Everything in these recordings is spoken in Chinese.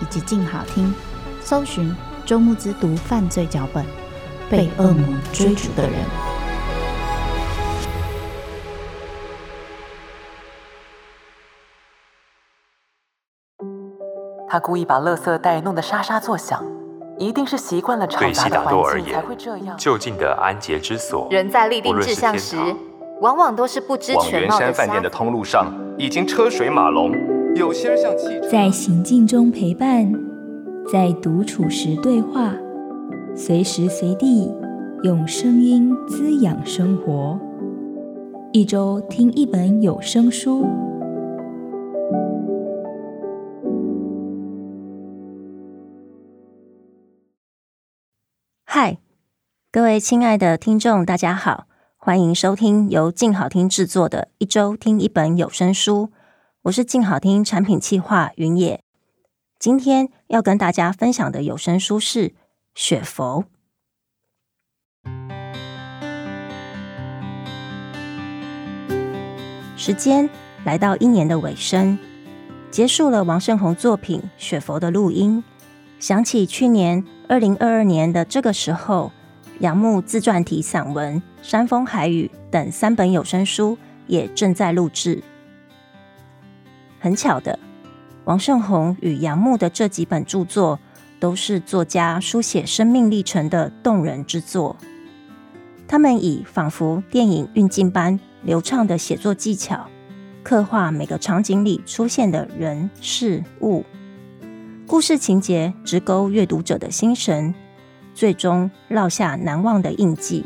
以及静好听，搜寻。周慕之读犯罪脚本，被恶魔追逐的人。他故意把垃圾袋弄得沙沙作响，一定是习惯了吵杂的环境才会这样。就近的安洁之所，人在立定志向时，往往都是不知全貌的。往圆山饭店的通路上已经车水马龙，有些人像汽车在行进中陪伴。在独处时对话，随时随地用声音滋养生活。一周听一本有声书。嗨，各位亲爱的听众，大家好，欢迎收听由静好听制作的一周听一本有声书。我是静好听产品企划云野。今天要跟大家分享的有声书是《雪佛》。时间来到一年的尾声，结束了王胜宏作品《雪佛》的录音，想起去年二零二二年的这个时候，杨牧自传体散文《山风海雨》等三本有声书也正在录制。很巧的。王胜宏与杨牧的这几本著作，都是作家书写生命历程的动人之作。他们以仿佛电影运镜般流畅的写作技巧，刻画每个场景里出现的人事物，故事情节直勾阅读者的心神，最终烙下难忘的印记。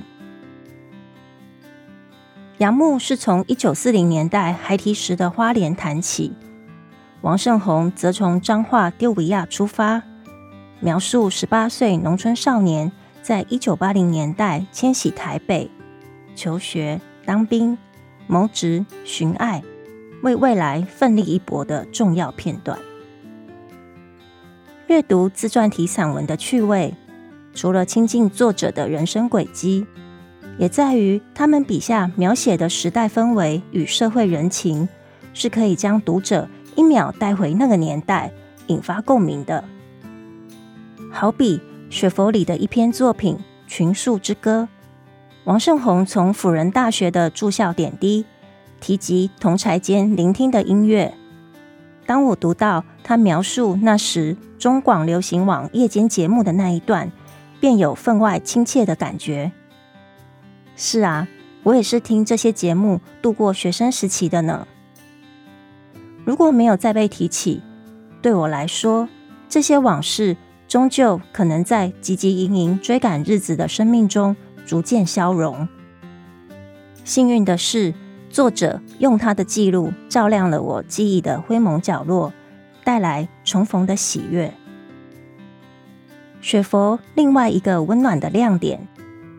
杨牧是从一九四零年代孩提时的花莲谈起。王胜宏则从彰化丢维亚出发，描述十八岁农村少年在一九八零年代迁徙台北，求学、当兵、谋职、寻爱，为未来奋力一搏的重要片段。阅读自传体散文的趣味，除了亲近作者的人生轨迹，也在于他们笔下描写的时代氛围与社会人情，是可以将读者。一秒带回那个年代，引发共鸣的，好比《雪佛》里的一篇作品《群树之歌》。王胜宏从辅仁大学的住校点滴提及同才间聆听的音乐。当我读到他描述那时中广流行网夜间节目的那一段，便有分外亲切的感觉。是啊，我也是听这些节目度过学生时期的呢。如果没有再被提起，对我来说，这些往事终究可能在汲汲营营追赶日子的生命中逐渐消融。幸运的是，作者用他的记录照亮了我记忆的灰蒙角落，带来重逢的喜悦。雪佛另外一个温暖的亮点，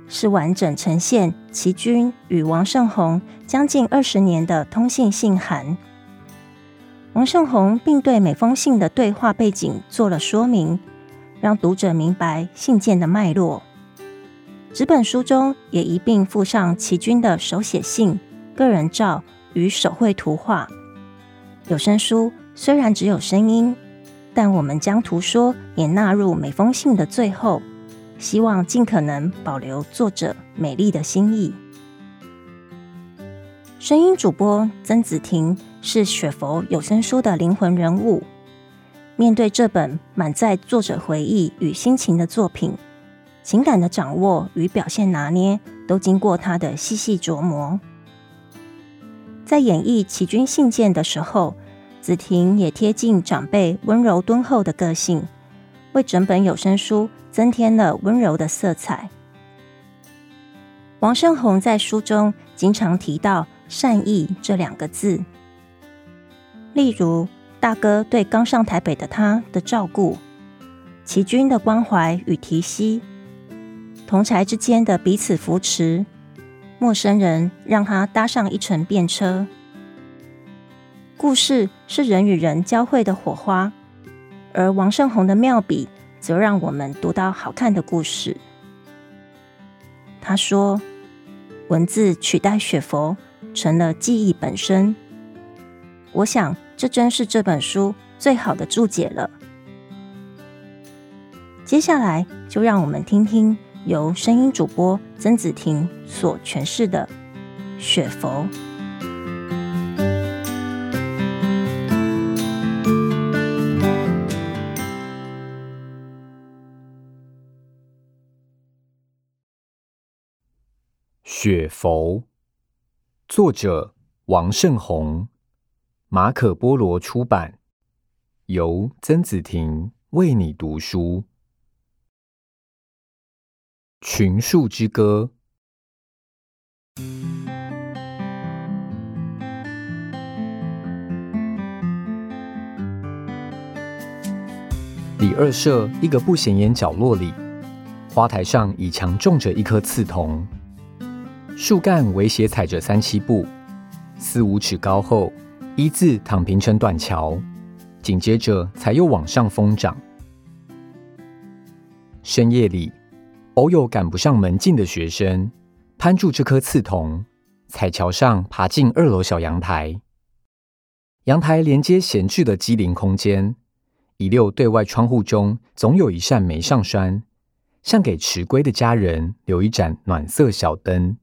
是完整呈现齐君与王胜宏将近二十年的通信信函。王胜宏并对每封信的对话背景做了说明，让读者明白信件的脉络。纸本书中也一并附上齐君的手写信、个人照与手绘图画。有声书虽然只有声音，但我们将图说也纳入每封信的最后，希望尽可能保留作者美丽的心意。声音主播曾子婷是雪佛有声书的灵魂人物，面对这本满载作者回忆与心情的作品，情感的掌握与表现拿捏都经过他的细细琢磨。在演绎琦君信件的时候，子婷也贴近长辈温柔敦厚的个性，为整本有声书增添了温柔的色彩。王胜宏在书中经常提到“善意”这两个字，例如大哥对刚上台北的他的照顾，琦君的关怀与提携，同侪之间的彼此扶持。陌生人让他搭上一程便车，故事是人与人交汇的火花，而王胜宏的妙笔则让我们读到好看的故事。他说：“文字取代雪佛，成了记忆本身。”我想，这真是这本书最好的注解了。接下来，就让我们听听。由声音主播曾子婷所诠释的《雪佛》。《雪佛》作者王胜宏，马可波罗出版，由曾子婷为你读书。群树之歌。李二舍一个不显眼角落里，花台上倚墙种着一棵刺桐，树干围斜踩着三七步，四五尺高后，一字躺平成短桥，紧接着才又往上疯长。深夜里。偶有赶不上门禁的学生，攀住这棵刺桐，踩桥上爬进二楼小阳台。阳台连接闲置的机灵空间，一溜对外窗户中总有一扇没上栓，像给迟归的家人留一盏暖色小灯。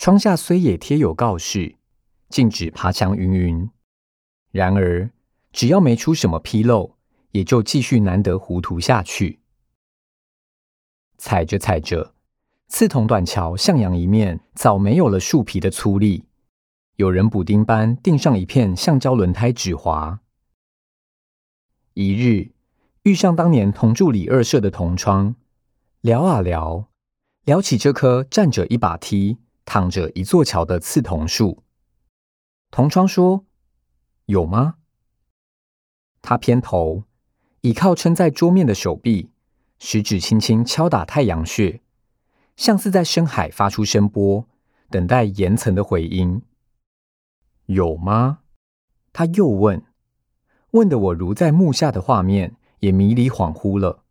窗下虽也贴有告示，禁止爬墙云云，然而只要没出什么纰漏，也就继续难得糊涂下去。踩着踩着，刺桐短桥向阳一面早没有了树皮的粗砺，有人补丁般钉上一片橡胶轮胎止滑。一日遇上当年同住里二舍的同窗，聊啊聊，聊起这棵站着一把梯、躺着一座桥的刺桐树。同窗说：“有吗？”他偏头倚靠撑在桌面的手臂。食指轻轻敲打太阳穴，像是在深海发出声波，等待岩层的回音。有吗？他又问，问得我如在木下的画面也迷离恍惚了。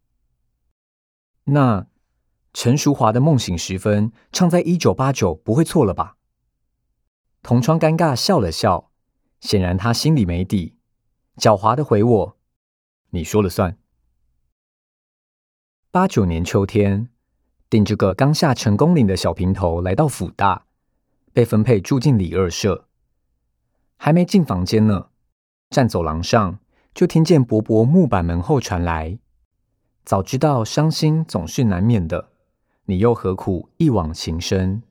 那陈淑华的《梦醒时分》唱在一九八九不会错了吧？同窗尴尬笑了笑，显然他心里没底，狡猾的回我：“你说了算。”八九年秋天，顶着个刚下成功岭的小平头来到辅大，被分配住进里二舍。还没进房间呢，站走廊上就听见薄薄木板门后传来：“早知道伤心总是难免的，你又何苦一往情深？”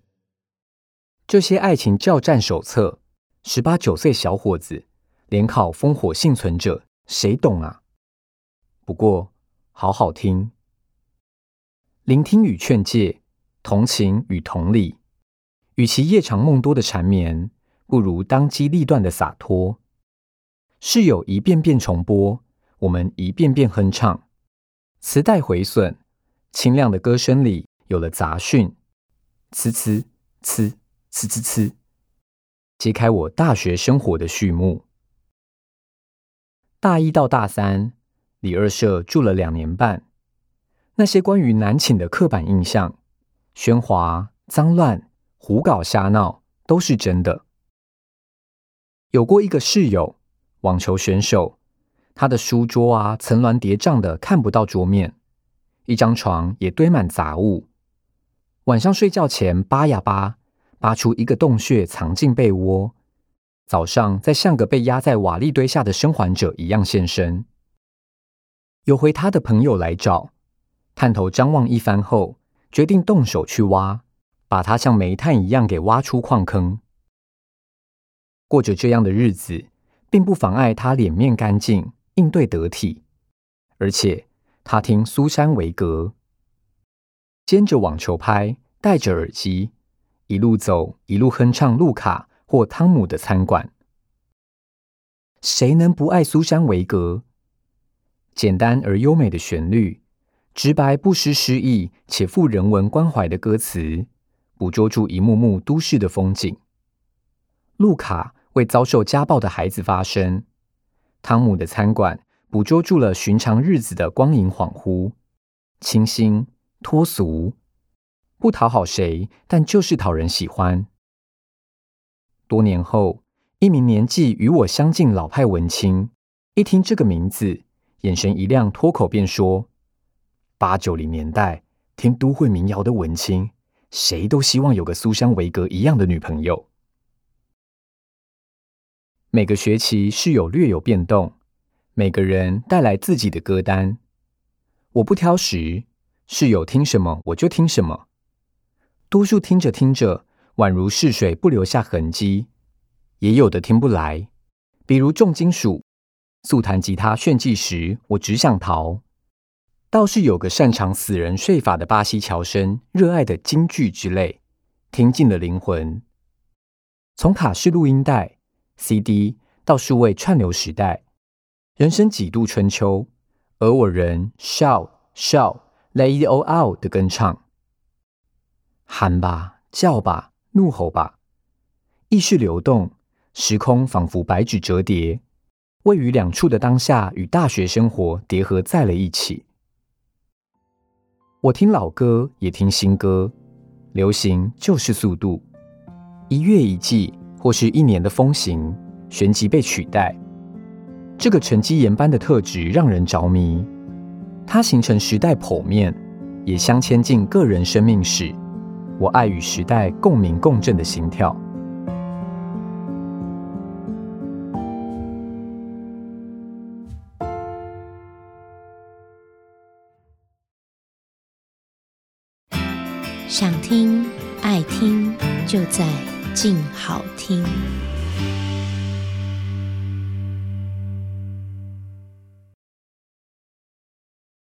这些爱情教战手册，十八九岁小伙子联考烽火幸存者，谁懂啊？不过好好听。聆听与劝诫，同情与同理，与其夜长梦多的缠绵，不如当机立断的洒脱。室友一遍遍重播，我们一遍遍哼唱。磁带毁损，清亮的歌声里有了杂讯，呲呲呲呲呲呲，揭开我大学生活的序幕。大一到大三，里二舍住了两年半。那些关于男寝的刻板印象，喧哗、脏乱、胡搞瞎闹，都是真的。有过一个室友，网球选手，他的书桌啊，层峦叠嶂的，看不到桌面，一张床也堆满杂物。晚上睡觉前扒呀扒，扒出一个洞穴，藏进被窝，早上再像个被压在瓦砾堆下的生还者一样现身。有回他的朋友来找，探头张望一番后，决定动手去挖，把他像煤炭一样给挖出矿坑。过着这样的日子，并不妨碍他脸面干净，应对得体。而且他听苏珊维格，兼着网球拍，戴着耳机，一路走一路哼唱路卡或汤姆的餐馆。谁能不爱苏珊维格？简单而优美的旋律，直白不失诗意且富人文关怀的歌词，捕捉住一幕幕都市的风景。路卡为遭受家暴的孩子发声，汤姆的餐馆捕捉住了寻常日子的光影恍惚，清新脱俗，不讨好谁，但就是讨人喜欢。多年后，一名年纪与我相近老派文青，一听这个名字。眼神一亮，脱口便说：“八九零年代听都会民谣的文青，谁都希望有个苏珊维格一样的女朋友。”每个学期室友略有变动，每个人带来自己的歌单。我不挑食，室友听什么我就听什么。多数听着听着，宛如逝水不留下痕迹；也有的听不来，比如重金属。速弹吉他炫技时，我只想逃。倒是有个擅长死人睡法的巴西侨生，热爱的京剧之类，听进了灵魂。从卡式录音带、CD 到数位串流时代，人生几度春秋，而我仍笑笑 lay it all out 的跟唱，喊吧，叫吧，怒吼吧，意识流动，时空仿佛白纸折叠。位于两处的当下与大学生活叠合在了一起。我听老歌，也听新歌。流行就是速度，一月一季或是一年的风行，旋即被取代。这个沉积岩般的特质让人着迷，它形成时代剖面，也镶嵌进个人生命史。我爱与时代共鸣共振的心跳。想听爱听，就在静好听。